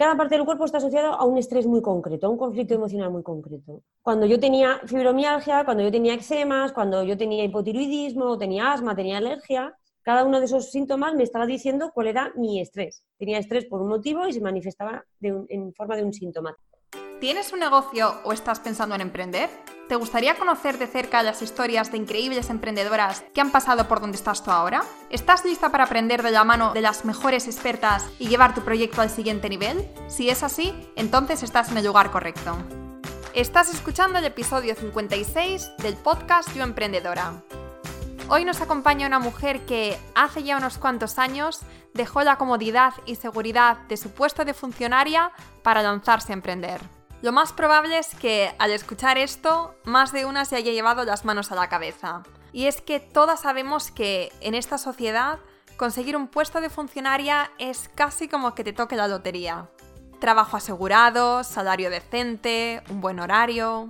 cada parte del cuerpo está asociado a un estrés muy concreto, a un conflicto emocional muy concreto. Cuando yo tenía fibromialgia, cuando yo tenía eczemas, cuando yo tenía hipotiroidismo, tenía asma, tenía alergia, cada uno de esos síntomas me estaba diciendo cuál era mi estrés. Tenía estrés por un motivo y se manifestaba en forma de un síntoma. ¿Tienes un negocio o estás pensando en emprender? ¿Te gustaría conocer de cerca las historias de increíbles emprendedoras que han pasado por donde estás tú ahora? ¿Estás lista para aprender de la mano de las mejores expertas y llevar tu proyecto al siguiente nivel? Si es así, entonces estás en el lugar correcto. Estás escuchando el episodio 56 del podcast Yo Emprendedora. Hoy nos acompaña una mujer que hace ya unos cuantos años dejó la comodidad y seguridad de su puesto de funcionaria para lanzarse a emprender. Lo más probable es que al escuchar esto, más de una se haya llevado las manos a la cabeza. Y es que todas sabemos que en esta sociedad conseguir un puesto de funcionaria es casi como que te toque la lotería. Trabajo asegurado, salario decente, un buen horario.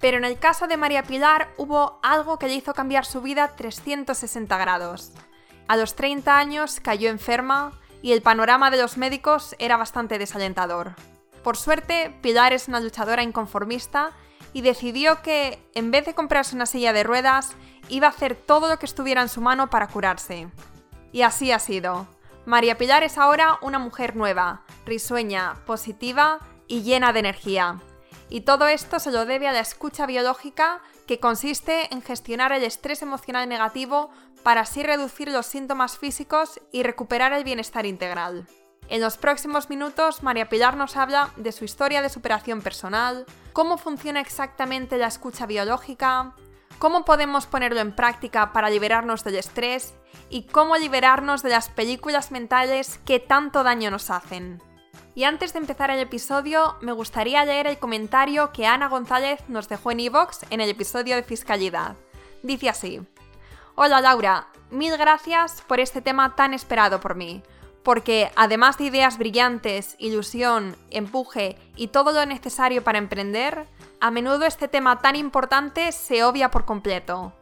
Pero en el caso de María Pilar hubo algo que le hizo cambiar su vida 360 grados. A los 30 años cayó enferma y el panorama de los médicos era bastante desalentador. Por suerte, Pilar es una luchadora inconformista y decidió que, en vez de comprarse una silla de ruedas, iba a hacer todo lo que estuviera en su mano para curarse. Y así ha sido. María Pilar es ahora una mujer nueva, risueña, positiva y llena de energía. Y todo esto se lo debe a la escucha biológica que consiste en gestionar el estrés emocional negativo para así reducir los síntomas físicos y recuperar el bienestar integral. En los próximos minutos, María Pilar nos habla de su historia de superación personal, cómo funciona exactamente la escucha biológica, cómo podemos ponerlo en práctica para liberarnos del estrés y cómo liberarnos de las películas mentales que tanto daño nos hacen. Y antes de empezar el episodio, me gustaría leer el comentario que Ana González nos dejó en iVoox en el episodio de Fiscalidad. Dice así: Hola Laura, mil gracias por este tema tan esperado por mí porque además de ideas brillantes, ilusión, empuje y todo lo necesario para emprender, a menudo este tema tan importante se obvia por completo.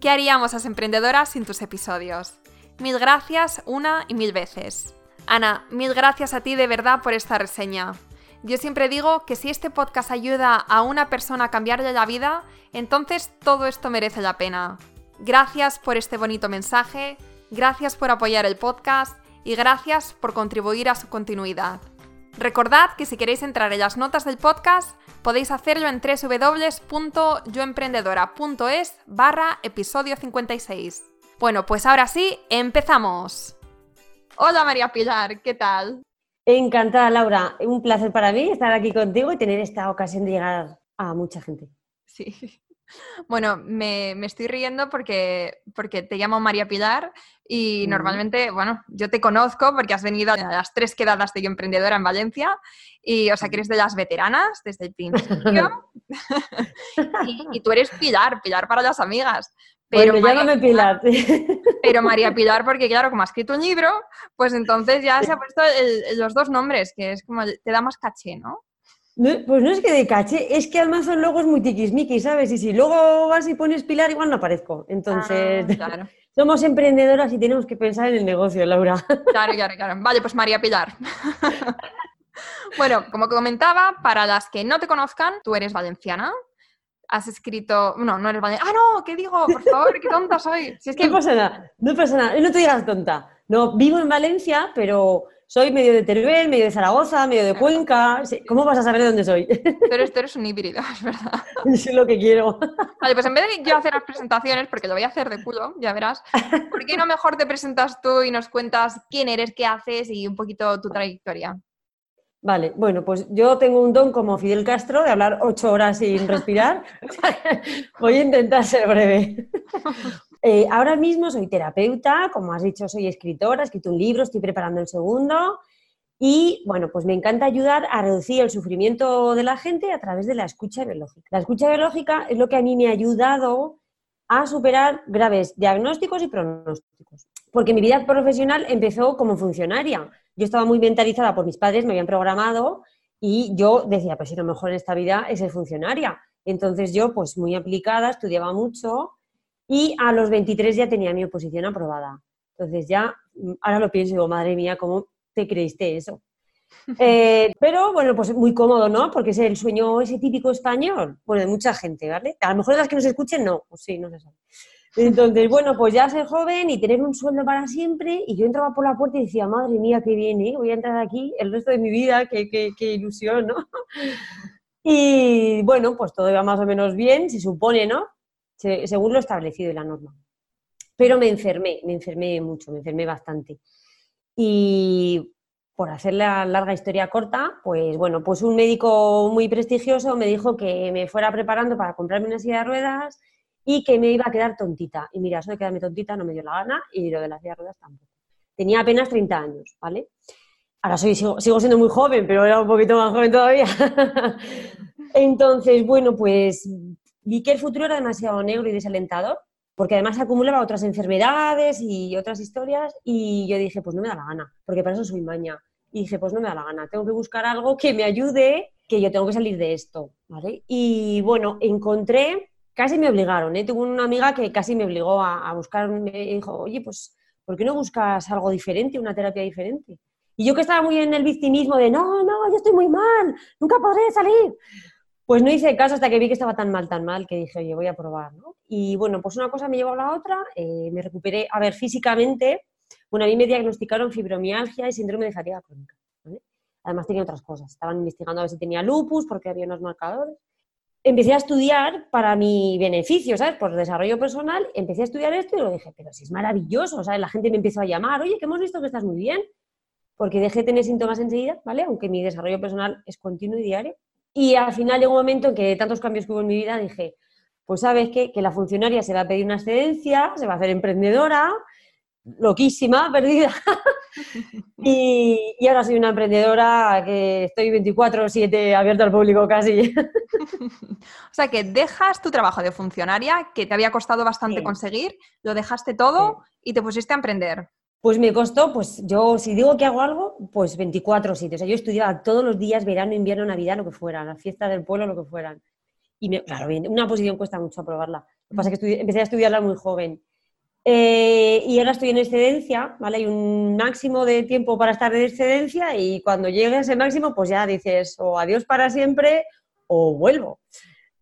¿Qué haríamos las emprendedoras sin tus episodios? Mil gracias una y mil veces. Ana, mil gracias a ti de verdad por esta reseña. Yo siempre digo que si este podcast ayuda a una persona a cambiarle la vida, entonces todo esto merece la pena. Gracias por este bonito mensaje, gracias por apoyar el podcast y gracias por contribuir a su continuidad. Recordad que si queréis entrar en las notas del podcast, podéis hacerlo en www.yoemprendedora.es barra episodio 56. Bueno, pues ahora sí, empezamos. Hola María Pilar, ¿qué tal? Encantada Laura, un placer para mí estar aquí contigo y tener esta ocasión de llegar a mucha gente. Sí. Bueno, me, estoy riendo porque, porque te llamo María Pilar y normalmente, bueno, yo te conozco porque has venido a las tres quedadas de Emprendedora en Valencia y, o sea, que eres de las veteranas desde el principio y, tú eres Pilar, Pilar para las amigas. Pero bueno, María Pilar. Pero María Pilar, porque claro, como ha escrito un libro, pues entonces ya se ha puesto los dos nombres, que es como te da más caché, ¿no? pues no es que de caché, es que además son logos muy tiquismiquis, ¿sabes? Y si luego vas y pones pilar, igual no aparezco. Entonces, ah, somos emprendedoras y tenemos que pensar en el negocio, Laura. Claro, claro, claro. Vale, pues María Pilar. bueno, como comentaba, para las que no te conozcan, tú eres valenciana. Has escrito. No, no eres valenciana. ¡Ah, no! ¿Qué digo? Por favor, qué tonta soy. Si es que... No pasa nada, no pasa nada. No te digas tonta. No, vivo en Valencia, pero soy medio de Teruel, medio de Zaragoza, medio de Cuenca. ¿Cómo vas a saber de dónde soy? Pero esto eres un híbrido, es verdad. Es lo que quiero. Vale, pues en vez de yo hacer las presentaciones, porque lo voy a hacer de culo, ya verás, ¿por qué no mejor te presentas tú y nos cuentas quién eres, qué haces y un poquito tu trayectoria? Vale, bueno, pues yo tengo un don como Fidel Castro de hablar ocho horas sin respirar. Voy a intentar ser breve. Eh, ahora mismo soy terapeuta, como has dicho, soy escritora, he escrito un libro, estoy preparando el segundo. Y bueno, pues me encanta ayudar a reducir el sufrimiento de la gente a través de la escucha biológica. La escucha biológica es lo que a mí me ha ayudado a superar graves diagnósticos y pronósticos. Porque mi vida profesional empezó como funcionaria. Yo estaba muy mentalizada por mis padres, me habían programado y yo decía, pues si lo mejor en esta vida es ser funcionaria. Entonces yo, pues muy aplicada, estudiaba mucho y a los 23 ya tenía mi oposición aprobada. Entonces ya, mm, ahora lo pienso y digo, madre mía, ¿cómo te creíste eso? Eh, pero bueno, pues muy cómodo, ¿no? Porque es el sueño ese típico español, bueno, de mucha gente, ¿vale? A lo mejor de las que nos escuchen, no, pues sí, no se sabe. Entonces, bueno, pues ya ser joven y tener un sueldo para siempre, y yo entraba por la puerta y decía, madre mía, qué bien, ¿eh? Voy a entrar aquí el resto de mi vida, qué, qué, qué ilusión, ¿no? Y bueno, pues todo iba más o menos bien, se supone, ¿no? Según lo establecido en la norma. Pero me enfermé, me enfermé mucho, me enfermé bastante. Y por hacer la larga historia corta, pues bueno, pues un médico muy prestigioso me dijo que me fuera preparando para comprarme una silla de ruedas y que me iba a quedar tontita. Y mira, eso de quedarme tontita no me dio la gana y lo de las silla de ruedas tampoco. Tenía apenas 30 años, ¿vale? Ahora soy, sigo, sigo siendo muy joven, pero era un poquito más joven todavía. Entonces, bueno, pues vi que el futuro era demasiado negro y desalentador porque además acumulaba otras enfermedades y otras historias y yo dije, pues no me da la gana, porque para eso soy maña. Y dije, pues no me da la gana, tengo que buscar algo que me ayude, que yo tengo que salir de esto, ¿vale? Y bueno, encontré, casi me obligaron, ¿eh? Tuve una amiga que casi me obligó a, buscar, me dijo, oye, pues, ¿por qué no buscas algo diferente, una terapia diferente? Y yo que estaba muy en el victimismo de, no, no, yo estoy muy mal, nunca podré salir. Pues no hice caso hasta que vi que estaba tan mal, tan mal, que dije, oye, voy a probar, ¿no? Y bueno, pues una cosa me llevó a la otra, eh, me recuperé, a ver, físicamente, bueno, a mí me diagnosticaron fibromialgia y síndrome de fatiga crónica, ¿vale? Además tenía otras cosas, estaban investigando a ver si tenía lupus, porque había unos marcadores. Empecé a estudiar para mi beneficio, ¿sabes? Por desarrollo personal, empecé a estudiar esto y lo dije, pero si es maravilloso, ¿sabes? La gente me empezó a llamar, oye, que hemos visto que estás muy bien, porque dejé de tener síntomas enseguida, ¿vale? Aunque mi desarrollo personal es continuo y diario. Y al final llegó un momento en que tantos cambios que hubo en mi vida dije, pues sabes qué? que la funcionaria se va a pedir una excedencia, se va a hacer emprendedora, loquísima, perdida. y, ahora soy una emprendedora que estoy 24/7 abierta al público casi. o sea que dejas tu trabajo de funcionaria, que te había costado bastante conseguir, lo dejaste todo y te pusiste a emprender. Pues me costó, pues yo si digo que hago algo, pues 24 sitios. Yo estudiaba todos los días, verano, invierno, Navidad, lo que fuera, la fiesta del pueblo, lo que fueran. Y me, claro, una posición cuesta mucho aprobarla. Lo que pasa es que empecé a estudiarla muy joven. Eh, y ahora estoy en excedencia, ¿vale? Hay un máximo de tiempo para estar en excedencia y cuando llegue ese máximo, pues ya dices o adiós para siempre o vuelvo.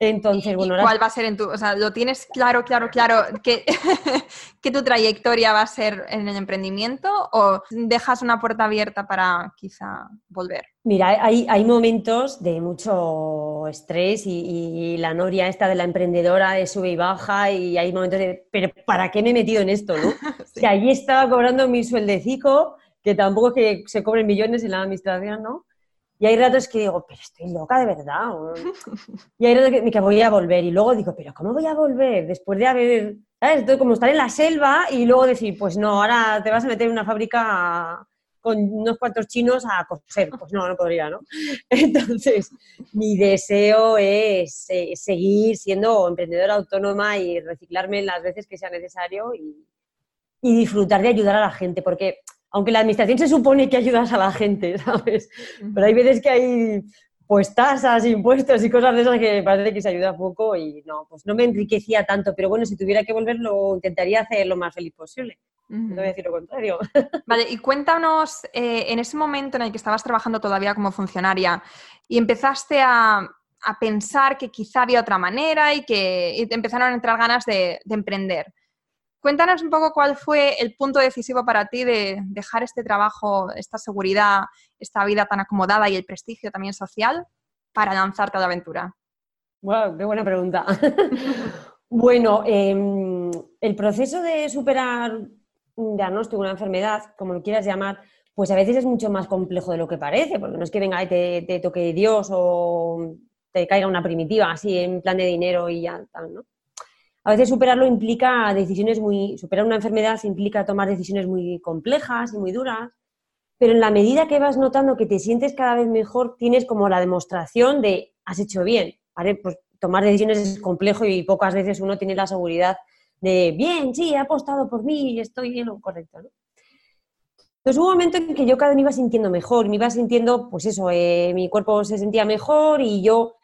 Entonces, bueno, ¿Cuál va a ser en tu, o sea, lo tienes claro, claro, claro que, que tu trayectoria va a ser en el emprendimiento o dejas una puerta abierta para quizá volver? Mira, hay, hay momentos de mucho estrés y, la noria esta de la emprendedora de sube y baja y hay momentos de, pero ¿para qué me he metido en esto? ¿no? Que allí estaba cobrando mi sueldecico, que tampoco es que se cobren millones en la administración, ¿no? Y hay ratos que digo, pero estoy loca de verdad. Y hay ratos que, voy a volver. Y luego digo, pero ¿cómo voy a volver? Después de haber, ¿sabes? Estoy como estar en la selva y luego decir, pues no, ahora te vas a meter en una fábrica con unos cuantos chinos a coser. Pues no, no podría, ¿no? Entonces, mi deseo es eh, seguir siendo emprendedora autónoma y reciclarme las veces que sea necesario y, y disfrutar de ayudar a la gente, porque aunque la administración se supone que ayudas a la gente, ¿sabes? Pero hay veces que hay pues tasas, impuestos y cosas de esas que parece que se ayuda poco y no, pues no me enriquecía tanto, pero bueno, si tuviera que volver lo intentaría hacer lo más feliz posible. No voy a decir lo contrario. Vale, y cuéntanos, eh, en ese momento en el que estabas trabajando todavía como funcionaria y empezaste a, a pensar que quizá había otra manera y que te empezaron a entrar ganas de, de emprender. Cuéntanos un poco cuál fue el punto decisivo para ti de dejar este trabajo, esta seguridad, esta vida tan acomodada y el prestigio también social para lanzarte a la aventura. Wow, qué buena pregunta. bueno, em, el proceso de superar un diagnóstico, una enfermedad, como lo quieras llamar, pues a veces es mucho más complejo de lo que parece, porque no es que venga y te, te toque Dios o te caiga una primitiva así en plan de dinero y ya tal, ¿no? A veces superarlo implica decisiones muy, superar una enfermedad implica tomar decisiones muy complejas y muy duras, pero en la medida que vas notando que te sientes cada vez mejor, tienes como la demostración de has hecho bien, ¿vale? Pues tomar decisiones es complejo y pocas veces uno tiene la seguridad de, bien, sí, he apostado por mí y estoy en lo correcto, ¿no? Entonces hubo un momento en que yo cada vez me iba sintiendo mejor, me iba sintiendo, pues eso, eh, mi cuerpo se sentía mejor y yo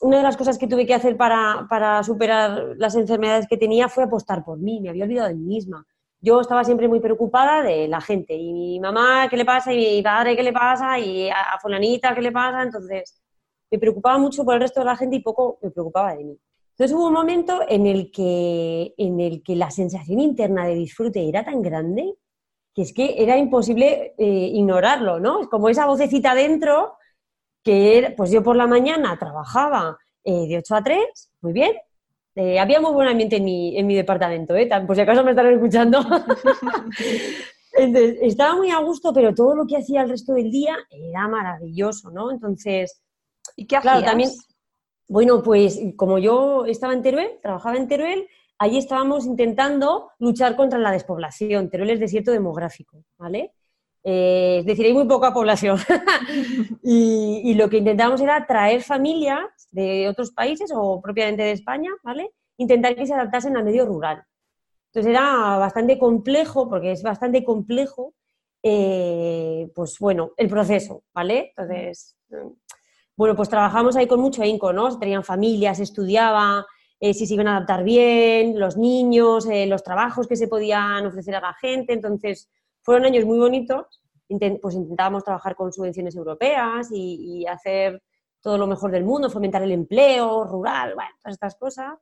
una de las cosas que tuve que hacer para, superar las enfermedades que tenía fue apostar por mí, me había olvidado de mí misma. yo estaba siempre muy preocupada de la gente. Y mi mamá, ¿qué le pasa? Y mi padre, ¿qué le pasa? Y a fulanita, ¿qué le pasa? Entonces, me preocupaba mucho por el resto de la gente y poco me preocupaba de mí. Entonces hubo un momento en el que, en el que la sensación interna de disfrute era tan grande que es que era imposible eh, ignorarlo, ¿no? Es como esa vocecita dentro que, pues yo por la mañana trabajaba eh, de 8 a 3, muy bien, eh, había muy buen ambiente en mi, en mi departamento, ¿eh? por si acaso me están escuchando. Entonces, estaba muy a gusto, pero todo lo que hacía el resto del día era maravilloso, ¿no? Entonces, ¿y qué hacías? también, bueno, pues como yo estaba en Teruel, trabajaba en Teruel, allí estábamos intentando luchar contra la despoblación. Teruel es desierto demográfico, ¿vale? Eh, es decir, hay muy poca población. y, lo que intentábamos era traer familias de otros países o propiamente de España, ¿vale? Intentar que se adaptasen al medio rural. Entonces era bastante complejo, porque es bastante complejo, eh, pues bueno, el proceso, ¿vale? Entonces, bueno, pues trabajamos ahí con mucho ahínco, ¿no? Se tenían familias, se estudiaba, eh, si se iban a adaptar bien, los niños, los trabajos que se podían ofrecer a la gente, entonces fueron años muy bonitos, pues intentábamos trabajar con subvenciones europeas y, hacer todo lo mejor del mundo, fomentar el empleo rural, bueno, todas estas cosas,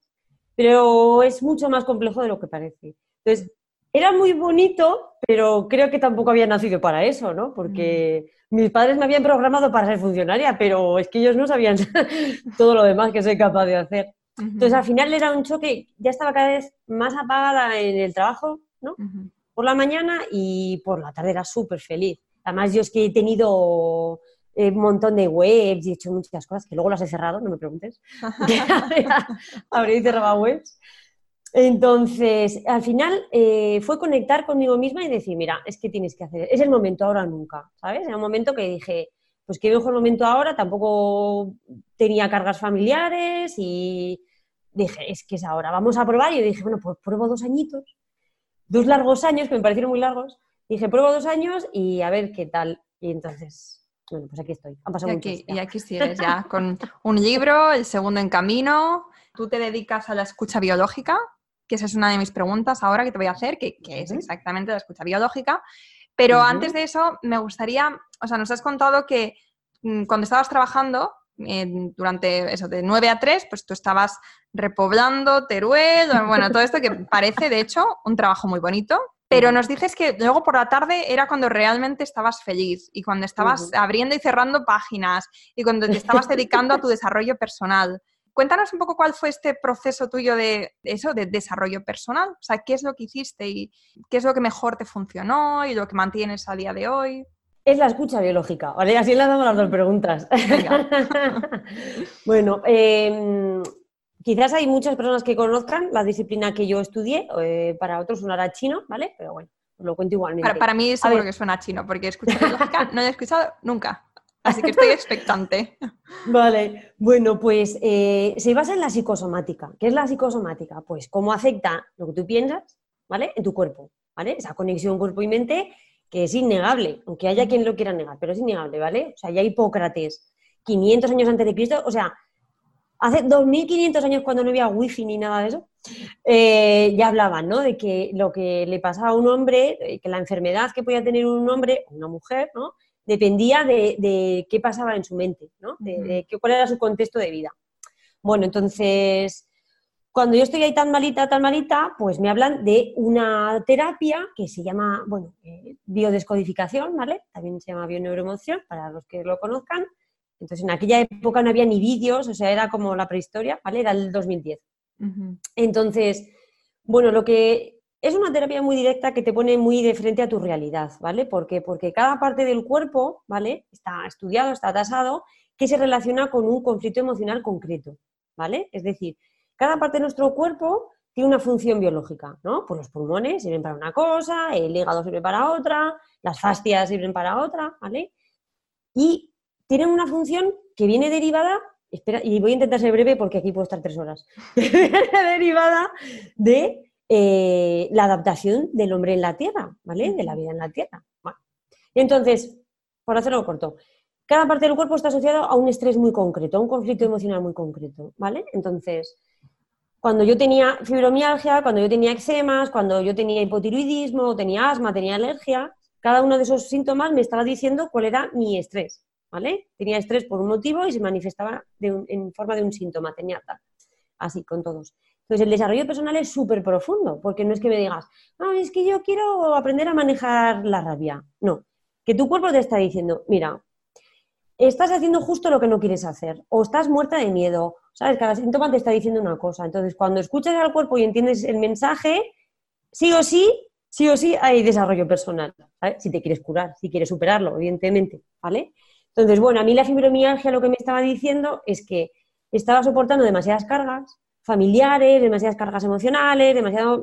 pero es mucho más complejo de lo que parece. Entonces, era muy bonito, pero creo que tampoco había nacido para eso, ¿no? Porque mm. mis padres me habían programado para ser funcionaria, pero es que ellos no sabían todo lo demás que soy capaz de hacer. Entonces, al final era un choque, ya estaba cada vez más apagada en el trabajo, ¿no? Por la mañana y por la tarde era súper feliz. Además, yo es que he tenido eh, un montón de webs y he hecho muchas cosas que luego las he cerrado, no me preguntes. Habré cerrado webs. Entonces, al final eh, fue conectar conmigo misma y decir, mira, es que tienes que hacer, es el momento ahora nunca, ¿sabes? Era un momento que dije, pues qué mejor momento ahora, tampoco tenía cargas familiares y dije, es que es ahora, vamos a probar. Y dije, bueno, pues pruebo dos añitos dos largos años que me parecieron muy largos. Dije, pruebo dos años y a ver qué tal. Y entonces, bueno, pues aquí estoy. Han pasado y aquí, y aquí sigues ya con un libro, el segundo en camino. Tú te dedicas a la escucha biológica, que esa es una de mis preguntas ahora que te voy a hacer, que, es exactamente la escucha biológica. Pero antes de eso, me gustaría, o sea, nos has contado que mm, cuando estabas trabajando durante eso, de 9 a 3, pues tú estabas repoblando Teruel, bueno, todo esto que parece, de hecho, un trabajo muy bonito. Pero nos dices que luego por la tarde era cuando realmente estabas feliz y cuando estabas abriendo y cerrando páginas y cuando te estabas dedicando a tu desarrollo personal. Cuéntanos un poco cuál fue este proceso tuyo de eso, de desarrollo personal. O sea, qué es lo que hiciste y qué es lo que mejor te funcionó y lo que mantienes a día de hoy. Es la escucha biológica, ¿vale? Así le damos las dos preguntas. bueno, em, quizás hay muchas personas que conozcan la disciplina que yo estudié, eh, para otros sonará chino, ¿vale? Pero bueno, os lo cuento igualmente. Para, mí seguro que suena chino, porque escucha biológica no he escuchado nunca. Así que estoy expectante. Vale, bueno, pues eh, se basa en la psicosomática. ¿Qué es la psicosomática? Pues cómo afecta lo que tú piensas, ¿vale? En tu cuerpo, ¿vale? Esa conexión cuerpo y mente que es innegable, aunque haya quien lo quiera negar, pero es innegable, ¿vale? O sea, ya Hipócrates, 500 años antes de Cristo, o sea, hace 2500 años cuando no había wifi ni nada de eso, eh, ya hablaban, ¿no? De que lo que le pasaba a un hombre, eh, que la enfermedad que podía tener un hombre o una mujer, ¿no? Dependía de, qué pasaba en su mente, ¿no? de, cuál era su contexto de vida. Bueno, entonces, cuando yo estoy ahí tan malita, tan malita, pues me hablan de una terapia que se llama, bueno, eh, biodescodificación, ¿vale? También se llama bioneuroemoción, para los que lo conozcan. Entonces, en aquella época no había ni vídeos, o sea, era como la prehistoria, ¿vale? Era el 2010. Entonces, bueno, lo que es una terapia muy directa que te pone muy de frente a tu realidad, ¿vale? ¿Por qué? Porque cada parte del cuerpo, ¿vale? Está estudiado, está tasado, que se relaciona con un conflicto emocional concreto, ¿vale? Es decir, cada parte de nuestro cuerpo tiene una función biológica, ¿no? Pues los pulmones sirven para una cosa, el hígado sirve para otra, las fascias sirven para otra, ¿vale? Y tienen una función que viene derivada, espera, y voy a intentar ser breve porque aquí puedo estar tres horas, derivada de eh, la adaptación del hombre en la Tierra, ¿vale? De la vida en la Tierra. Entonces, por hacerlo corto, cada parte del cuerpo está asociado a un estrés muy concreto, a un conflicto emocional muy concreto, ¿vale? Entonces, cuando yo tenía fibromialgia, cuando yo tenía eczemas, cuando yo tenía hipotiroidismo, tenía asma, tenía alergia, cada uno de esos síntomas me estaba diciendo cuál era mi estrés, ¿vale? Tenía estrés por un motivo y se manifestaba en forma de un síntoma, tenía tal. Así, con todos. Entonces, el desarrollo personal es súper profundo, porque no es que me digas, no, es que yo quiero aprender a manejar la rabia. No, que tu cuerpo te está diciendo, mira, estás haciendo justo lo que no quieres hacer, o estás muerta de miedo, ¿sabes? Cada síntoma te está diciendo una cosa. Entonces, cuando escuchas al cuerpo y entiendes el mensaje, sí o sí, sí o sí hay desarrollo personal, ¿sabes? Si te quieres curar, si quieres superarlo, evidentemente, ¿vale? Entonces, bueno, a mí la fibromialgia lo que me estaba diciendo es que estaba soportando demasiadas cargas, familiares, demasiadas cargas emocionales, demasiadas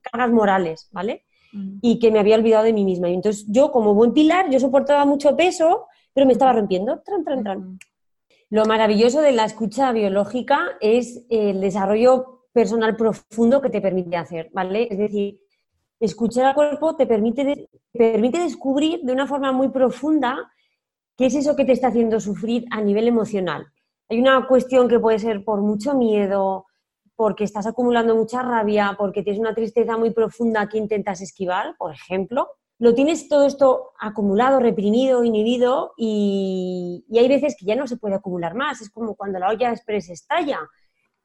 cargas morales, ¿vale? Mm. Y que me había olvidado de mí misma. Y entonces yo, como buen pilar, yo soportaba mucho peso, pero me estaba rompiendo. Tran, tran, tran. Lo maravilloso de la escucha biológica es el desarrollo personal profundo que te permite hacer, ¿vale? Es decir, escuchar al cuerpo te permite, te permite descubrir de una forma muy profunda qué es eso que te está haciendo sufrir a nivel emocional. Hay una cuestión que puede ser por mucho miedo, porque estás acumulando mucha rabia, porque tienes una tristeza muy profunda que intentas esquivar, por ejemplo. Lo tienes todo esto acumulado, reprimido, inhibido y, hay veces que ya no se puede acumular más. Es como cuando la olla express estalla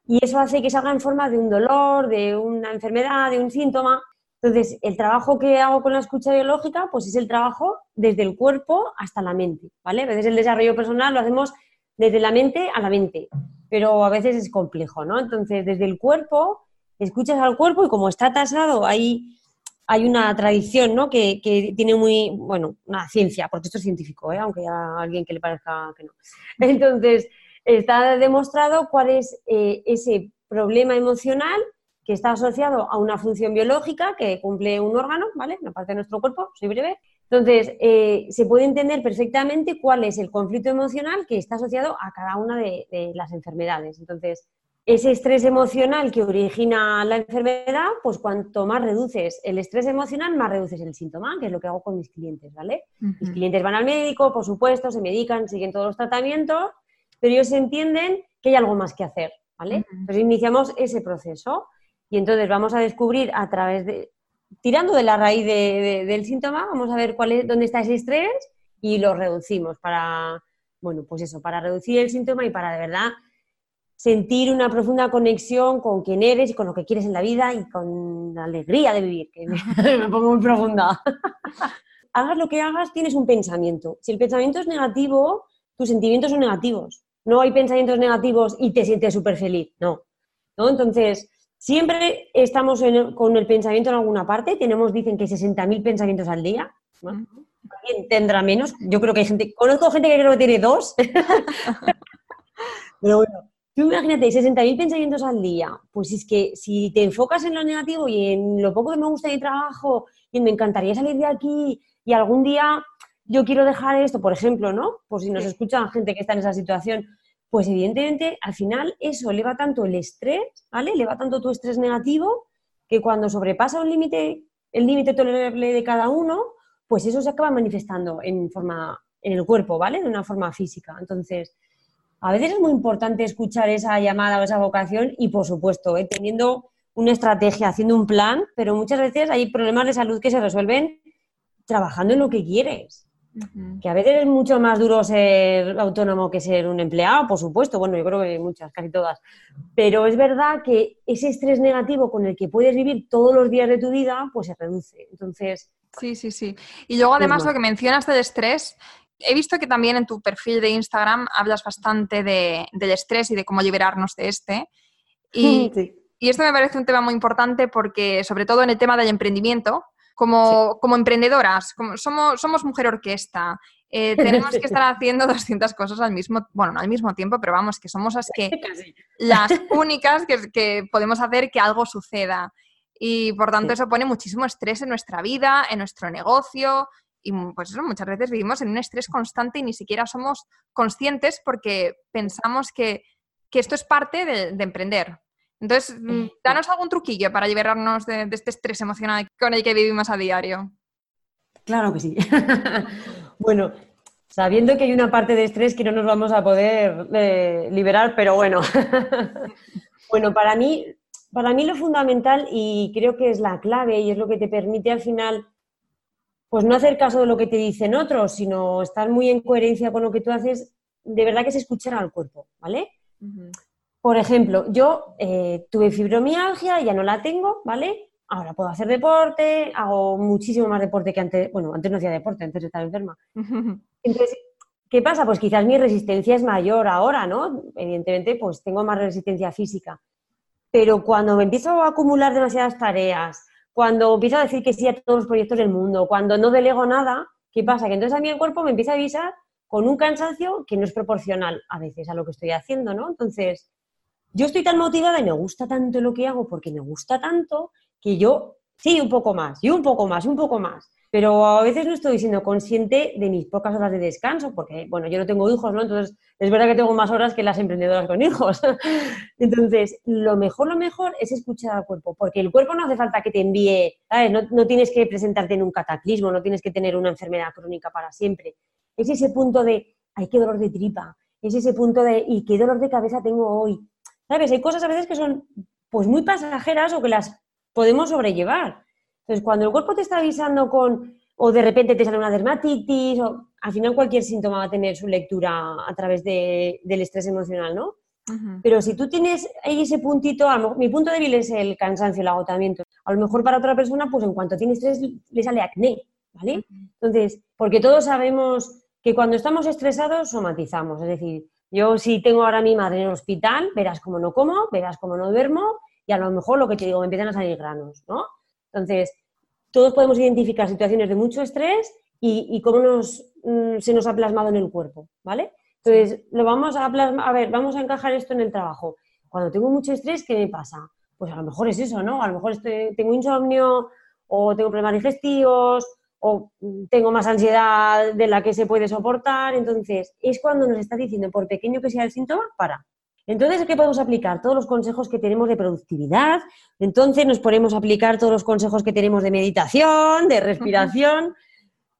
y eso hace que salga en forma de un dolor, de una enfermedad, de un síntoma. Entonces, el trabajo que hago con la escucha biológica, pues es el trabajo desde el cuerpo hasta la mente, ¿vale? A veces el desarrollo personal lo hacemos desde la mente a la mente, pero a veces es complejo, ¿no? Entonces, desde el cuerpo, escuchas al cuerpo y como está tasado, hay, hay una tradición, ¿no? Que, tiene muy, bueno, una ciencia, porque esto es científico, ¿eh? aunque haya alguien que le parezca que no. Entonces, está demostrado cuál es eh, ese problema emocional que está asociado a una función biológica que cumple un órgano, ¿vale? Una parte de nuestro cuerpo, soy breve, entonces, eh, se puede entender perfectamente cuál es el conflicto emocional que está asociado a cada una de, las enfermedades. Entonces, ese estrés emocional que origina la enfermedad, pues cuanto más reduces el estrés emocional, más reduces el síntoma, que es lo que hago con mis clientes, ¿vale? Mis clientes van al médico, por supuesto, se medican, siguen todos los tratamientos, pero ellos entienden que hay algo más que hacer, ¿vale? Entonces iniciamos ese proceso y entonces vamos a descubrir a través de, tirando de la raíz del síntoma, vamos a ver cuál es, dónde está ese estrés y lo reducimos para, bueno, pues eso, para reducir el síntoma y para de verdad sentir una profunda conexión con quién eres y con lo que quieres en la vida y con la alegría de vivir, que me, pongo muy profunda. hagas lo que hagas, tienes un pensamiento. Si el pensamiento es negativo, tus sentimientos son negativos. No hay pensamientos negativos y te sientes súper feliz, no. ¿no? Entonces, Siempre estamos con el pensamiento en alguna parte, tenemos, dicen que 60.000 pensamientos al día. Alguien tendrá menos. Yo creo que hay gente, conozco gente que creo que tiene dos. Pero bueno, tú imagínate, 60.000 pensamientos al día. Pues es que si te enfocas en lo negativo y en lo poco que me gusta de mi trabajo y me encantaría salir de aquí y algún día yo quiero dejar esto, por ejemplo, ¿no? Pues si nos escuchan gente que está en esa situación, pues evidentemente al final eso eleva tanto el estrés, ¿vale? Eleva tanto tu estrés negativo que cuando sobrepasa un límite, el límite tolerable de cada uno, pues eso se acaba manifestando en forma en el cuerpo, ¿vale? De una forma física. Entonces, a veces es muy importante escuchar esa llamada o esa vocación y, por supuesto, ¿eh? teniendo una estrategia, haciendo un plan, pero muchas veces hay problemas de salud que se resuelven trabajando en lo que quieres. Que a veces es mucho más duro ser autónomo que ser un empleado, por supuesto, bueno, yo creo que muchas, casi todas. Pero es verdad que ese estrés negativo con el que puedes vivir todos los días de tu vida, pues se reduce. Entonces. Sí, sí, sí. Y luego además lo que mencionas del estrés, he visto que también en tu perfil de Instagram hablas bastante del estrés y de cómo liberarnos de este. Y, y esto me parece un tema muy importante porque, sobre todo en el tema del emprendimiento, como, como emprendedoras, como somos, somos mujer orquesta, eh, tenemos que estar haciendo 200 cosas al mismo, bueno, no al mismo tiempo, pero vamos, que somos las que las únicas que, que, podemos hacer que algo suceda. Y por tanto eso pone muchísimo estrés en nuestra vida, en nuestro negocio. Y pues eso, muchas veces vivimos en un estrés constante y ni siquiera somos conscientes porque pensamos que, que esto es parte de emprender. Entonces, mm, danos algún truquillo para liberarnos de, este estrés emocional con el que vivimos a diario. Claro que sí. bueno, sabiendo que hay una parte de estrés que no nos vamos a poder eh, liberar, pero bueno. Bueno, para mí, para mí lo fundamental y creo que es la clave y es lo que te permite al final, pues no hacer caso de lo que te dicen otros, sino estar muy en coherencia con lo que tú haces, de verdad que es escuchar al cuerpo, ¿vale? Por ejemplo, yo eh, tuve fibromialgia, ya no la tengo, ¿vale? Ahora puedo hacer deporte, hago muchísimo más deporte que antes, bueno, antes no hacía deporte, antes estaba enferma. Entonces, ¿qué pasa? Pues quizás mi resistencia es mayor ahora, ¿no? Evidentemente, pues tengo más resistencia física. Pero cuando me empiezo a acumular demasiadas tareas, cuando empiezo a decir que sí a todos los proyectos del mundo, cuando no delego nada, ¿qué pasa? Que entonces a mí el cuerpo me empieza a avisar con un cansancio que no es proporcional a veces a lo que estoy haciendo, ¿no? Entonces, yo estoy tan motivada y me gusta tanto lo que hago porque me gusta tanto que yo, sí, un poco más, y un poco más, un poco más. Pero a veces no estoy siendo consciente de mis pocas horas de descanso, porque, bueno, yo no tengo hijos, ¿no? Entonces, es verdad que tengo más horas que las emprendedoras con hijos. Entonces, lo mejor, lo mejor es escuchar al cuerpo, porque el cuerpo no hace falta que te envíe, ¿sabes? No, no tienes que presentarte en un cataclismo, no tienes que tener una enfermedad crónica para siempre. Es ese punto de, ay, qué dolor de tripa, es ese punto de, y qué dolor de cabeza tengo hoy. ¿Sabes? Hay cosas a veces que son, pues, muy pasajeras o que las podemos sobrellevar. Entonces, cuando el cuerpo te está avisando con, o de repente te sale una dermatitis, o al final cualquier síntoma va a tener su lectura a través del estrés emocional, ¿no? Pero si tú tienes ahí ese puntito, mi punto débil es el cansancio, el agotamiento. A lo mejor para otra persona, pues en cuanto tiene estrés, le sale acné, ¿vale? Entonces, porque todos sabemos que cuando estamos estresados somatizamos, es decir, yo si tengo ahora a mi madre en el hospital, verás cómo no como, verás cómo no duermo, y a lo mejor lo que te digo, me empiezan a salir granos, ¿no? Entonces, todos podemos identificar situaciones de mucho estrés y, cómo nos, mm, se nos ha plasmado en el cuerpo, ¿vale? Entonces, lo vamos a plasmar, a ver, vamos a encajar esto en el trabajo. Cuando tengo mucho estrés, ¿qué me pasa? Pues a lo mejor es eso, ¿no? A lo mejor tengo insomnio o tengo problemas digestivos o tengo más ansiedad de la que se puede soportar. Entonces, es cuando nos está diciendo, por pequeño que sea el síntoma, para. Entonces, ¿qué podemos aplicar? Todos los consejos que tenemos de productividad. Entonces, nos podemos aplicar todos los consejos que tenemos de meditación, de respiración.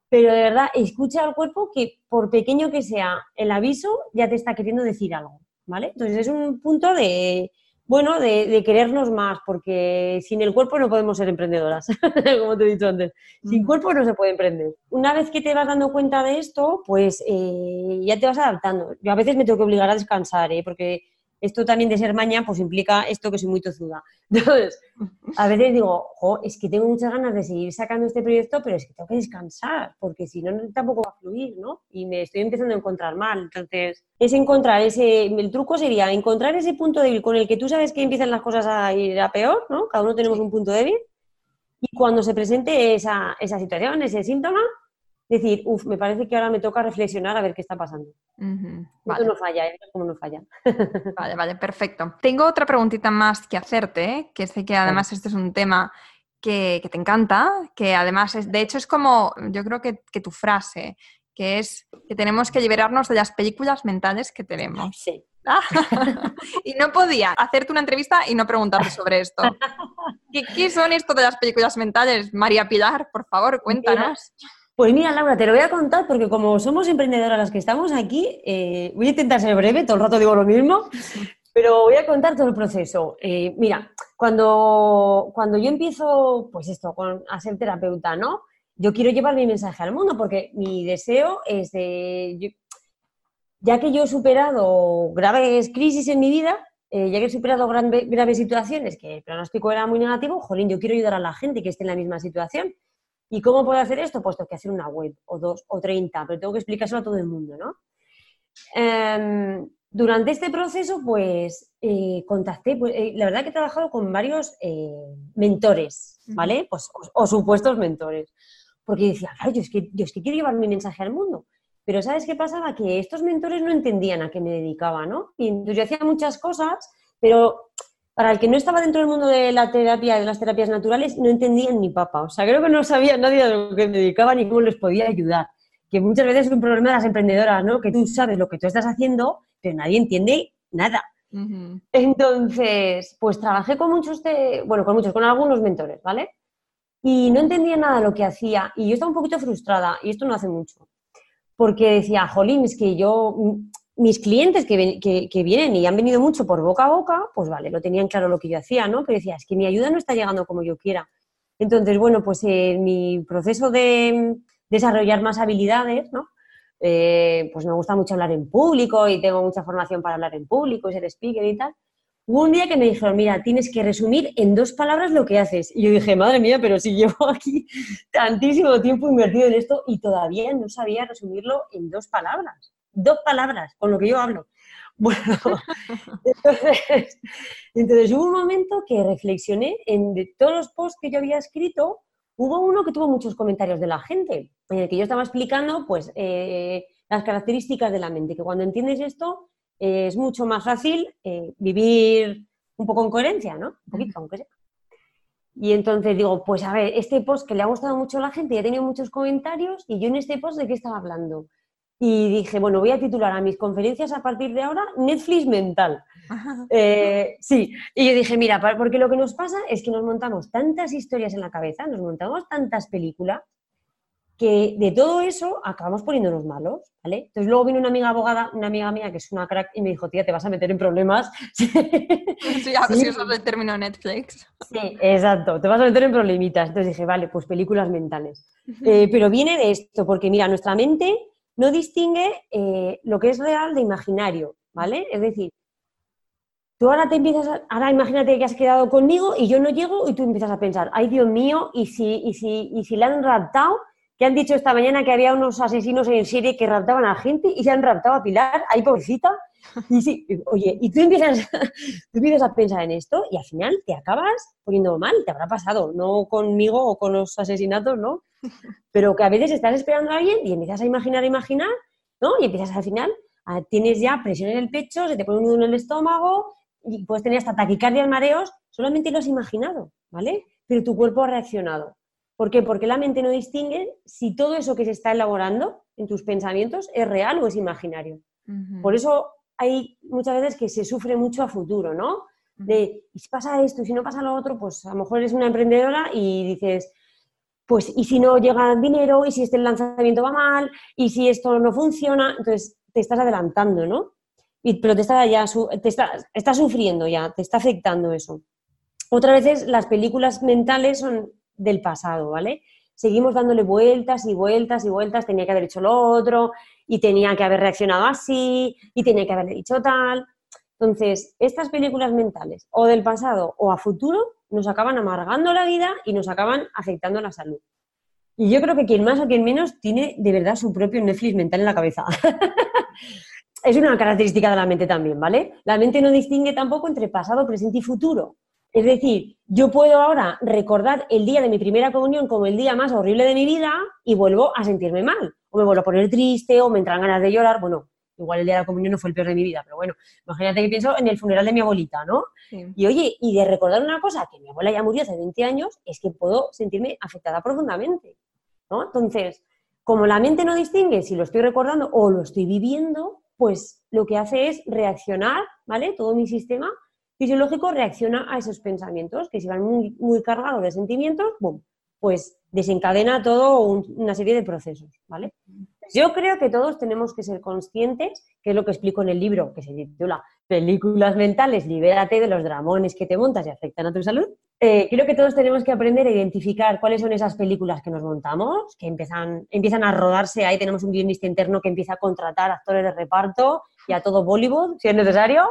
Pero de verdad, escucha al cuerpo que, por pequeño que sea el aviso, ya te está queriendo decir algo. ¿Vale? Entonces, es un punto de, bueno, de, querernos más, porque sin el cuerpo no podemos ser emprendedoras, como te he dicho antes. Sin cuerpo no se puede emprender. Una vez que te vas dando cuenta de esto, pues eh, ya te vas adaptando. Yo a veces me tengo que obligar a descansar, ¿eh? porque esto también de ser maña, pues implica esto que soy muy tozuda. Entonces, a veces digo, jo, es que tengo muchas ganas de seguir sacando este proyecto, pero es que tengo que descansar, porque si no, tampoco va a fluir, ¿no? Y me estoy empezando a encontrar mal. Entonces, es encontrar ese, el truco sería encontrar ese punto débil con el que tú sabes que empiezan las cosas a ir a peor, ¿no? Cada uno tenemos un punto débil. Y cuando se presente esa, esa situación, ese síntoma, decir, uff, me parece que ahora me toca reflexionar a ver qué está pasando. Esto no falla, ¿eh? como no falla. Vale, vale, perfecto. Tengo otra preguntita más que hacerte, ¿eh? que sé que además este es un tema que, te encanta, que además es, de hecho es como, yo creo que, tu frase, que es que tenemos que liberarnos de las películas mentales que tenemos. Sí. y no podía hacerte una entrevista y no preguntarte sobre esto. ¿Qué, ¿Qué, son esto de las películas mentales? María Pilar, por favor, cuéntanos. Pues mira, Laura, te lo voy a contar porque como somos emprendedoras las que estamos aquí, eh, voy a intentar ser breve, todo el rato digo lo mismo, pero voy a contar todo el proceso. Eh, mira, cuando, cuando yo empiezo, pues esto, a ser terapeuta, ¿no? Yo quiero llevar mi mensaje al mundo porque mi deseo es de, ya que yo he superado graves crisis en mi vida, eh, ya que he superado graves situaciones que el pronóstico era muy negativo, jolín, yo quiero ayudar a la gente que esté en la misma situación. ¿Y cómo puedo hacer esto? Pues tengo que hacer una web, o dos, o treinta, pero tengo que explicárselo a todo el mundo, ¿no? Em, durante este proceso, pues, eh, contacté, pues, eh, la verdad que he trabajado con varios eh, mentores, ¿vale? Pues, o, supuestos mentores. Porque decía, claro, yo es, que, yo es que quiero llevar mi mensaje al mundo. Pero ¿sabes qué pasaba? Que estos mentores no entendían a qué me dedicaba, ¿no? Y entonces yo hacía muchas cosas, pero para el que no estaba dentro del mundo de la terapia, de las terapias naturales, no entendían ni papa. O sea, creo que no sabía nadie a lo que me dedicaba ni cómo les podía ayudar. Que muchas veces es un problema de las emprendedoras, ¿no? Que tú sabes lo que tú estás haciendo, pero nadie entiende nada. Entonces, pues trabajé con muchos, de, bueno, con muchos, con algunos mentores, ¿vale? Y no entendía nada de lo que hacía. Y yo estaba un poquito frustrada, y esto no hace mucho. Porque decía, jolín, es que yo mis clientes que, que, vienen y han venido mucho por boca a boca, pues vale, lo tenían claro lo que yo hacía, ¿no? Pero decía, es que mi ayuda no está llegando como yo quiera. Entonces, bueno, pues en mi proceso de desarrollar más habilidades, ¿no? Eh, pues me gusta mucho hablar en público y tengo mucha formación para hablar en público y ser speaker y tal. Hubo un día que me dijeron, mira, tienes que resumir en dos palabras lo que haces. Y yo dije, madre mía, pero si llevo aquí tantísimo tiempo invertido en esto y todavía no sabía resumirlo en dos palabras dos palabras con lo que yo hablo. Bueno, entonces, hubo un momento que reflexioné en de todos los posts que yo había escrito, hubo uno que tuvo muchos comentarios de la gente, en el que yo estaba explicando pues eh, las características de la mente, que cuando entiendes esto eh, es mucho más fácil eh, vivir un poco en coherencia, ¿no? Un poquito, aunque sea. Y entonces digo, pues a ver, este post que le ha gustado mucho a la gente y ha tenido muchos comentarios, y yo en este post de qué estaba hablando y dije, bueno, voy a titular a mis conferencias a partir de ahora Netflix mental. Eh, sí, y yo dije, mira, porque lo que nos pasa es que nos montamos tantas historias en la cabeza, nos montamos tantas películas, que de todo eso acabamos poniéndonos malos, ¿vale? Entonces luego vino una amiga abogada, una amiga mía que es una crack, y me dijo, tía, te vas a meter en problemas. Sí, sí. usas el término Netflix. Sí, exacto, te vas a meter en problemitas. Entonces dije, vale, pues películas mentales. Eh, pero viene de esto, porque mira, nuestra mente no distingue eh, lo que es real de imaginario, ¿vale? Es decir, tú ahora te empiezas, a, ahora imagínate que has quedado conmigo y yo no llego y tú empiezas a pensar, ay Dios mío, y si, y si, y si han raptado, que han dicho esta mañana que había unos asesinos en serie que raptaban a gente y se han raptado a Pilar, ahí pobrecita. Y sí, oye, y tú empiezas, tú empiezas a pensar en esto y al final te acabas poniendo mal, te habrá pasado, no conmigo o con los asesinatos, ¿no? Pero que a veces estás esperando a alguien y empiezas a imaginar, imaginar, ¿no? Y empiezas al final, tienes ya presión en el pecho, se te pone un nudo en el estómago y puedes tener hasta taquicardias, mareos, solamente lo has imaginado, ¿vale? Pero tu cuerpo ha reaccionado. ¿Por qué? Porque la mente no distingue si todo eso que se está elaborando en tus pensamientos es real o es imaginario. Por eso hay muchas veces que se sufre mucho a futuro, ¿no? De, y si pasa esto y si no pasa lo otro, pues a lo mejor eres una emprendedora y dices, pues, ¿y si no llega el dinero? ¿Y si este lanzamiento va mal? ¿Y si esto no funciona? Entonces, te estás adelantando, ¿no? Y, pero te está, ya, te está, sufriendo ya, te está afectando eso. Otras veces las películas mentales son del pasado, ¿vale? Seguimos dándole vueltas y vueltas y vueltas, tenía que haber hecho lo otro, y tenía que haber reaccionado así, y tenía que haberle dicho tal. Entonces, estas películas mentales, o del pasado o a futuro, nos acaban amargando la vida y nos acaban afectando la salud. Y yo creo que quien más o quien menos tiene de verdad su propio Netflix mental en la cabeza. es una característica de la mente también, ¿vale? La mente no distingue tampoco entre pasado, presente y futuro. Es decir, yo puedo ahora recordar el día de mi primera comunión como el día más horrible de mi vida y vuelvo a sentirme mal. O me vuelvo a poner triste o me entran ganas de llorar. Bueno, igual el día de la comunión no fue el peor de mi vida, pero bueno, imagínate que pienso en el funeral de mi abuelita, ¿no? Y oye, y de recordar una cosa, que mi abuela ya murió hace 20 años, es que puedo sentirme afectada profundamente, ¿no? Entonces, como la mente no distingue si lo estoy recordando o lo estoy viviendo, pues lo que hace es reaccionar, ¿vale? Todo mi sistema fisiológico reacciona a esos pensamientos, que si van muy, muy cargados de sentimientos, ¡bum! pues desencadena todo una serie de procesos, ¿vale? Yo creo que todos tenemos que ser conscientes, que es lo que explico en el libro, que se titula Películas mentales, libérate de los dramones que te montas y afectan a tu salud. Eh, creo que todos tenemos que aprender a identificar cuáles son esas películas que nos montamos, que empiezan, empiezan a rodarse, ahí tenemos un guionista interno que empieza a contratar actores de reparto y a todo Bollywood, si es necesario.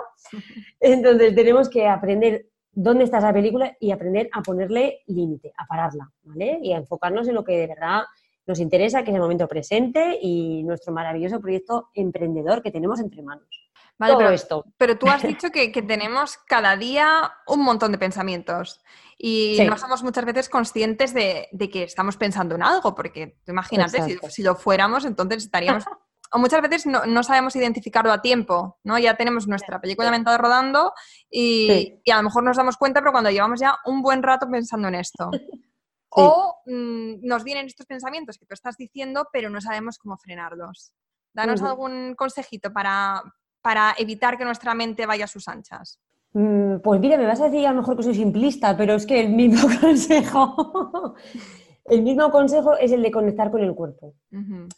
Entonces tenemos que aprender dónde está esa película y aprender a ponerle límite, a pararla, ¿vale? Y a enfocarnos en lo que de verdad nos interesa, que es el momento presente y nuestro maravilloso proyecto emprendedor que tenemos entre manos. Vale, pero, esto. pero tú has dicho que, tenemos cada día un montón de pensamientos y no somos muchas veces conscientes de, que estamos pensando en algo, porque imagínate, si, si, lo fuéramos, entonces estaríamos o muchas veces no, sabemos identificarlo a tiempo, ¿no? Ya tenemos nuestra película mental rodando y, a lo mejor nos damos cuenta, pero cuando llevamos ya un buen rato pensando en esto. O mm, nos vienen estos pensamientos que tú estás diciendo, pero no sabemos cómo frenarlos. Danos algún consejito para, para evitar que nuestra mente vaya a sus anchas. Mm, pues mira, me vas a decir a lo mejor que soy simplista, pero es que el mismo consejo, el mismo consejo es el de conectar con el cuerpo,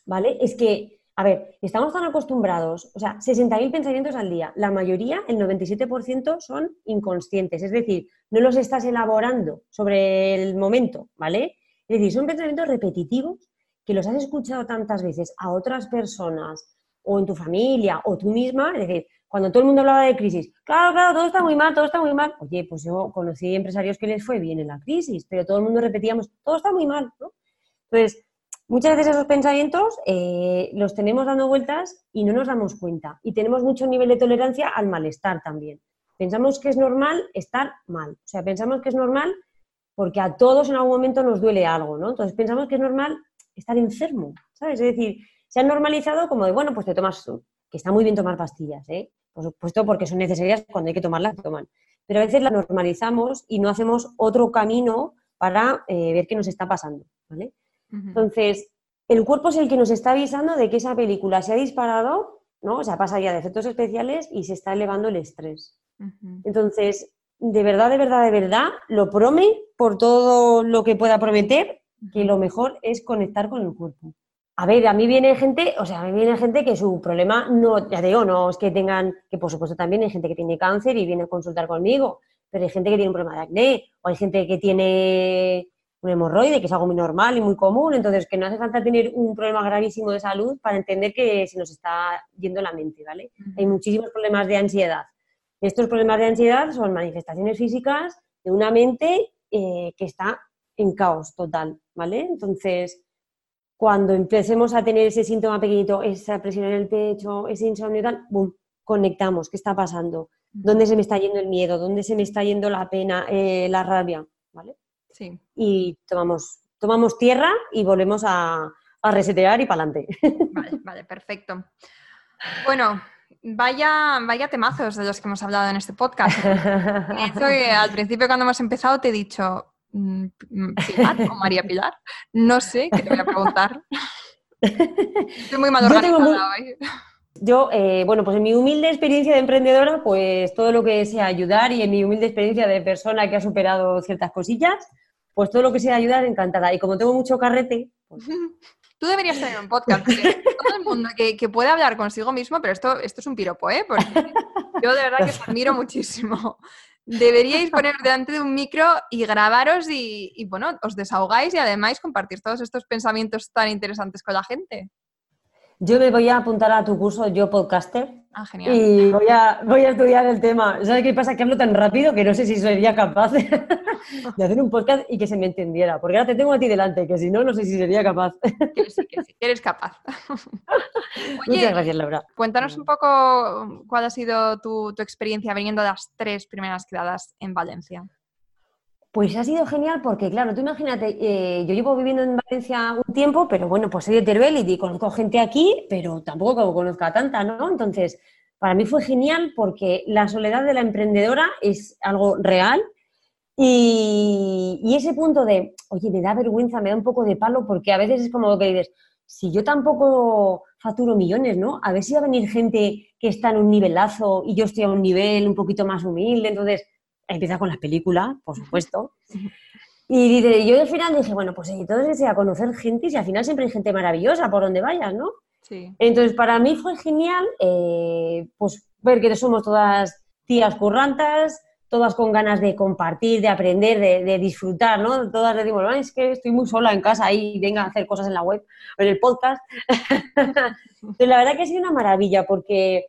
¿vale? Es que A ver, estamos tan acostumbrados, o sea, 60.000 pensamientos al día. La mayoría, el 97%, son inconscientes, es decir, no los estás elaborando sobre el momento, ¿vale? Es decir, son pensamientos repetitivos que los has escuchado tantas veces a otras personas o en tu familia o tú misma, es decir, cuando todo el mundo hablaba de crisis, claro, claro, todo está muy mal, todo está muy mal. Oye, pues yo conocí empresarios que les fue bien en la crisis, pero todo el mundo repetíamos, todo está muy mal, ¿no? Entonces, Muchas veces esos pensamientos eh, los tenemos dando vueltas y no nos damos cuenta. Y tenemos mucho nivel de tolerancia al malestar también. Pensamos que es normal estar mal. O sea, pensamos que es normal porque a todos en algún momento nos duele algo, ¿no? Entonces pensamos que es normal estar enfermo, ¿sabes? Es decir, se han normalizado como de, bueno, pues te tomas, que está muy bien tomar pastillas, ¿eh? Por supuesto, porque son necesarias cuando hay que tomarlas, toman. Pero a veces las normalizamos y no hacemos otro camino para eh, ver qué nos está pasando, ¿vale? Entonces, el cuerpo es el que nos está avisando de que esa película se ha disparado, ¿no? O sea, pasa ya de efectos especiales y se está elevando el estrés. Entonces, de verdad, de verdad, de verdad, lo prome por todo lo que pueda prometer, que lo mejor es conectar con el cuerpo. A ver, a mí viene gente, o sea, a mí viene gente que su problema no, ya digo, no es que tengan, que por supuesto también hay gente que tiene cáncer y viene a consultar conmigo, pero hay gente que tiene un problema de acné, o hay gente que tiene un hemorroide, que es algo muy normal y muy común, entonces que no hace falta tener un problema gravísimo de salud para entender que se nos está yendo la mente, ¿vale? Hay muchísimos problemas de ansiedad. Estos problemas de ansiedad son manifestaciones físicas de una mente eh, que está en caos total, ¿vale? Entonces, cuando empecemos a tener ese síntoma pequeñito, esa presión en el pecho, ese insomnio y tal, ¡bum! Conectamos, ¿qué está pasando? ¿Dónde se me está yendo el miedo? ¿Dónde se me está yendo la pena, eh, la rabia? ¿Vale? Y tomamos, tomamos tierra y volvemos a, resetear y para adelante. Vale, vale, perfecto. Bueno, Vaya, vaya temazos de los que hemos hablado en este podcast. al principio cuando hemos empezado te he dicho, mm, ¿Pilar o María Pilar? No sé, qué te voy a preguntar. Estoy muy mal organizada hoy. Yo, eh, bueno, pues en mi humilde experiencia de emprendedora, pues todo lo que sea ayudar y en mi humilde experiencia de persona que ha superado ciertas cosillas, pues todo lo que sea ayudar, encantada. Y como tengo mucho carrete... Pues Tú deberías tener un podcast, todo el mundo que, que puede hablar consigo mismo, pero esto, esto es un piropo, ¿eh? Porque yo de verdad que os admiro muchísimo. Deberíais poner delante de un micro y grabaros y, y, bueno, os desahogáis y además compartir todos estos pensamientos tan interesantes con la gente. Yo me voy a apuntar a tu curso Yo Podcaster. Ah, genial. Y voy a, voy a estudiar el tema. ¿Sabes qué pasa? Que hablo tan rápido que no sé si sería capaz de, hacer un podcast y que se me entendiera. Porque ahora te tengo a ti delante, que si no, no sé si sería capaz. Que sí, que sí, eres capaz. Muchas gracias, Laura. Cuéntanos un poco cuál ha sido tu, tu experiencia viniendo de las tres primeras quedadas en Valencia. Pues ha sido genial porque, claro, tú imagínate, eh, yo llevo viviendo en Valencia un tiempo, pero bueno, pues soy de Teruel y conozco gente aquí, pero tampoco conozco a tanta, ¿no? Entonces, para mí fue genial porque la soledad de la emprendedora es algo real y, y, ese punto de, oye, me da vergüenza, me da un poco de palo porque a veces es como que dices, si yo tampoco facturo millones, ¿no? A ver si va a venir gente que está en un nivelazo y yo estoy a un nivel un poquito más humilde, entonces empieza con las películas, por supuesto. Y dice, yo al final dije, bueno, pues entonces a conocer gente y al final siempre hay gente maravillosa por donde vayas, ¿no? Sí. Entonces, para mí fue genial, eh, pues ver que somos todas tías currantas, todas con ganas de compartir, de aprender, de, disfrutar, ¿no? Todas decimos, es que estoy muy sola en casa y venga a hacer cosas en la web o en el podcast. Pero la verdad que ha sido una maravilla porque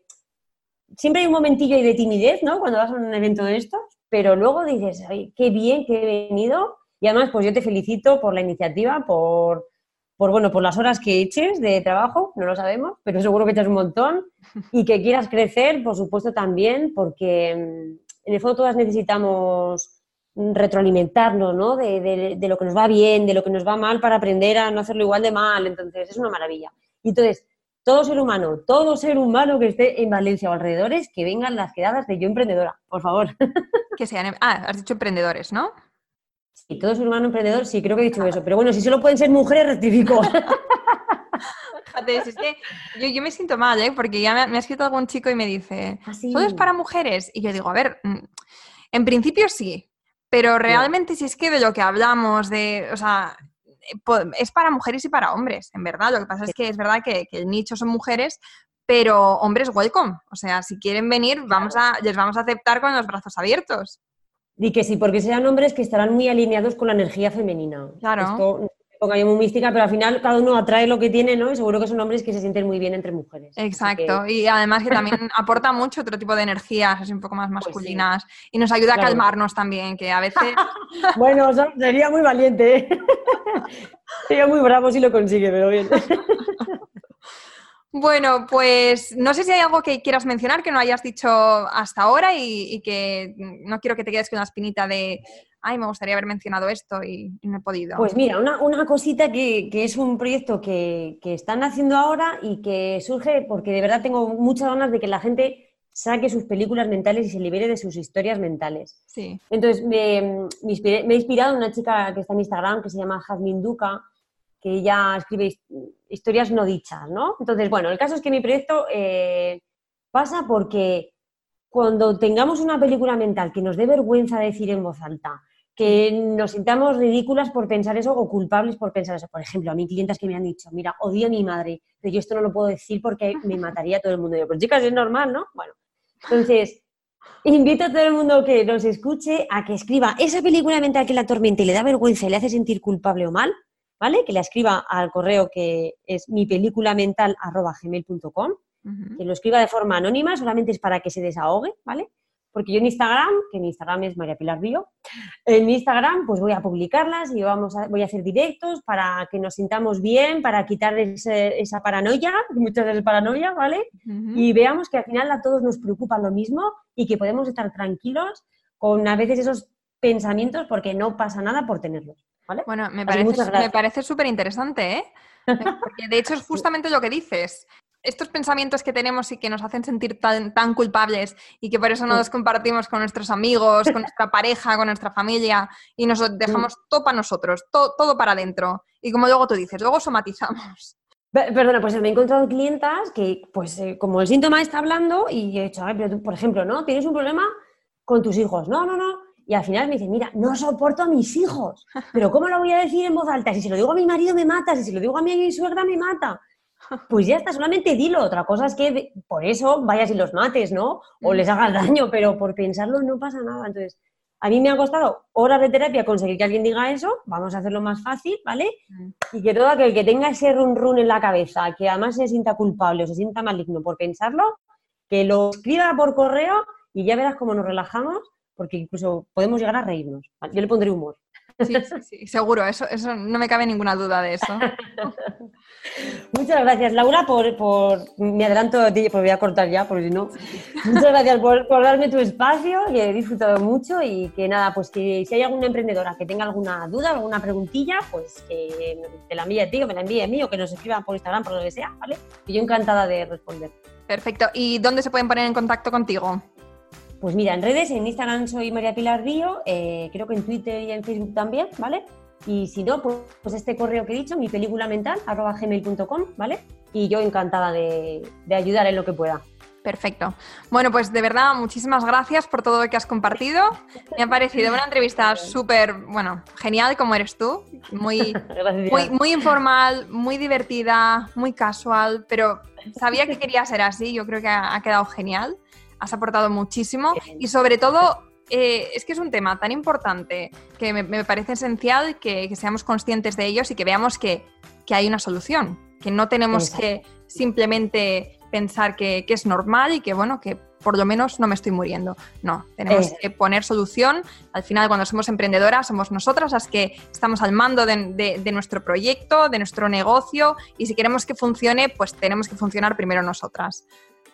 siempre hay un momentillo ahí de timidez, ¿no? Cuando vas a un evento de estos, pero luego dices, Ay, qué bien que he venido y además pues yo te felicito por la iniciativa, por, por, bueno, por las horas que eches de trabajo, no lo sabemos, pero seguro que echas un montón y que quieras crecer, por supuesto también, porque mm, en el fondo todas necesitamos retroalimentarnos, ¿no? De, de, de, lo que nos va bien, de lo que nos va mal para aprender a no hacerlo igual de mal, entonces es una maravilla. Y entonces, todo ser humano, todo ser humano que esté en Valencia o alrededores, que vengan las quedadas de Yo Emprendedora, por favor. Que sean, em, ah, has dicho emprendedores, ¿no? Sí, todo ser humano emprendedor, sí, creo que he dicho eso. Pero bueno, si solo pueden ser mujeres, rectifico. Es que yo, me siento mal, ¿eh? Porque ya me, ha escrito algún chico y me dice, ¿Ah, ¿todo es para mujeres? Y yo digo, a ver, mm, en principio sí, pero realmente si es que de lo que hablamos, de, o sea, es para mujeres y para hombres, en verdad. Lo que pasa es que es verdad que, que el nicho son mujeres, pero hombres, welcome. O sea, si quieren venir, vamos a, les vamos a aceptar con los brazos abiertos. Y que sí, porque sean hombres que estarán muy alineados con la energía femenina. Claro. Esto ponga yo muy mística, pero al final cada uno atrae lo que tiene, ¿no? Y seguro que son hombres que se sienten muy bien entre mujeres. Exacto. Y además que también aporta mucho otro tipo de energías, así un poco más pues masculinas. Y nos ayuda a calmarnos también, que a veces. bueno, sería muy valiente. ¿eh? sería muy bravo si lo consigue, pero bien. Bueno, pues no sé si hay algo que quieras mencionar que no hayas dicho hasta ahora y, que no quiero que te quedes con la espinita de, ay, me gustaría haber mencionado esto y, no he podido. Pues mira, una, cosita que, es un proyecto que, están haciendo ahora y que surge porque de verdad tengo muchas ganas de que la gente saque sus películas mentales y se libere de sus historias mentales. Sí. Entonces, me, me, he inspirado en una chica que está en Instagram que se llama Jasmine Duca, que ella escribe historias no dichas, ¿no? Entonces, bueno, el caso es que mi proyecto eh, pasa porque cuando tengamos una película mental que nos dé vergüenza decir en voz alta, que nos sintamos ridículas por pensar eso o culpables por pensar eso. Por ejemplo, a mí clientes que me han dicho, mira, odio a mi madre, pero yo esto no lo puedo decir porque me mataría todo el mundo. yo, pues chicas, es normal, ¿no? Bueno, entonces, invito a todo el mundo que nos escuche a que escriba esa película mental que la atormenta y le da vergüenza y le hace sentir culpable o mal, ¿vale? Que le escriba al correo que es que lo escriba de forma anónima, solamente es para que se desahogue, ¿vale? Porque yo en Instagram, que mi Instagram es María Pilar Río, en mi Instagram pues voy a publicarlas y vamos a, voy a hacer directos para que nos sintamos bien, para quitar esa paranoia, muchas veces paranoia, ¿vale? Y veamos que al final a todos nos preocupa lo mismo y que podemos estar tranquilos con a veces esos pensamientos porque no pasa nada por tenerlos. Bueno, me parece, me parece súper interesante, ¿eh? Porque de hecho es justamente lo que dices. Estos pensamientos que tenemos y que nos hacen sentir tan, tan culpables y que por eso no los compartimos con nuestros amigos, con nuestra pareja, con nuestra familia y nos dejamos todo para nosotros, todo, todo para adentro. Y como luego tú dices, luego somatizamos. Perdona, pues me he encontrado clientas que, pues, eh, como el síntoma está hablando y he dicho, pero tú, por ejemplo, ¿no? Tienes un problema con tus hijos. No, no, no. Y al final me dice, mira, no soporto a mis hijos, pero ¿cómo lo voy a decir en voz alta? Si se lo digo a mi marido me mata, si se lo digo a mi suegra me mata. Pues ya está, solamente dilo. Otra cosa es que por eso vayas y los mates, ¿no? O les hagas daño, pero por pensarlo no pasa nada. Entonces, a mí me ha costado horas de terapia conseguir que alguien diga eso, vamos a hacerlo más fácil, ¿vale? Y que todo aquel que tenga ese run run en la cabeza, que además se sienta culpable o se sienta maligno por pensarlo, que lo escriba por correo y ya verás cómo nos relajamos porque incluso podemos llegar a reírnos. Yo le pondré humor. Sí, sí, sí, seguro, eso, eso no me cabe ninguna duda de eso. Muchas gracias, Laura, por, por me adelanto a ti, pues voy a cortar ya, porque si no. Muchas gracias por, por, darme tu espacio, que he disfrutado mucho y que nada, pues que si hay alguna emprendedora que tenga alguna duda, alguna preguntilla, pues que te la envíe a ti o me la envíe a mí o que nos escriban por Instagram, por lo que sea, ¿vale? Y yo encantada de responder. Perfecto. ¿Y dónde se pueden poner en contacto contigo? Pues mira, en redes, en Instagram soy María Pilar Río, eh, creo que en Twitter y en Facebook también, ¿vale? Y si no, pues, pues este correo que he dicho, mi película mental, arroba gmail.com, ¿vale? Y yo encantada de, ayudar en lo que pueda. Perfecto. Bueno, pues de verdad, muchísimas gracias por todo lo que has compartido. Me ha parecido una entrevista súper, bueno, genial como eres tú. Muy, muy, muy, informal, muy divertida, muy casual, pero sabía que quería ser así. Yo creo que ha quedado genial has aportado muchísimo y sobre todo eh, es que es un tema tan importante que me, parece esencial que, seamos conscientes de ellos y que veamos que, hay una solución, que no tenemos que simplemente pensar que, es normal y que bueno, que por lo menos no me estoy muriendo. No, tenemos que poner solución. Al final, cuando somos emprendedoras, somos nosotras las que estamos al mando de, de nuestro proyecto, de nuestro negocio y si queremos que funcione, pues tenemos que funcionar primero nosotras.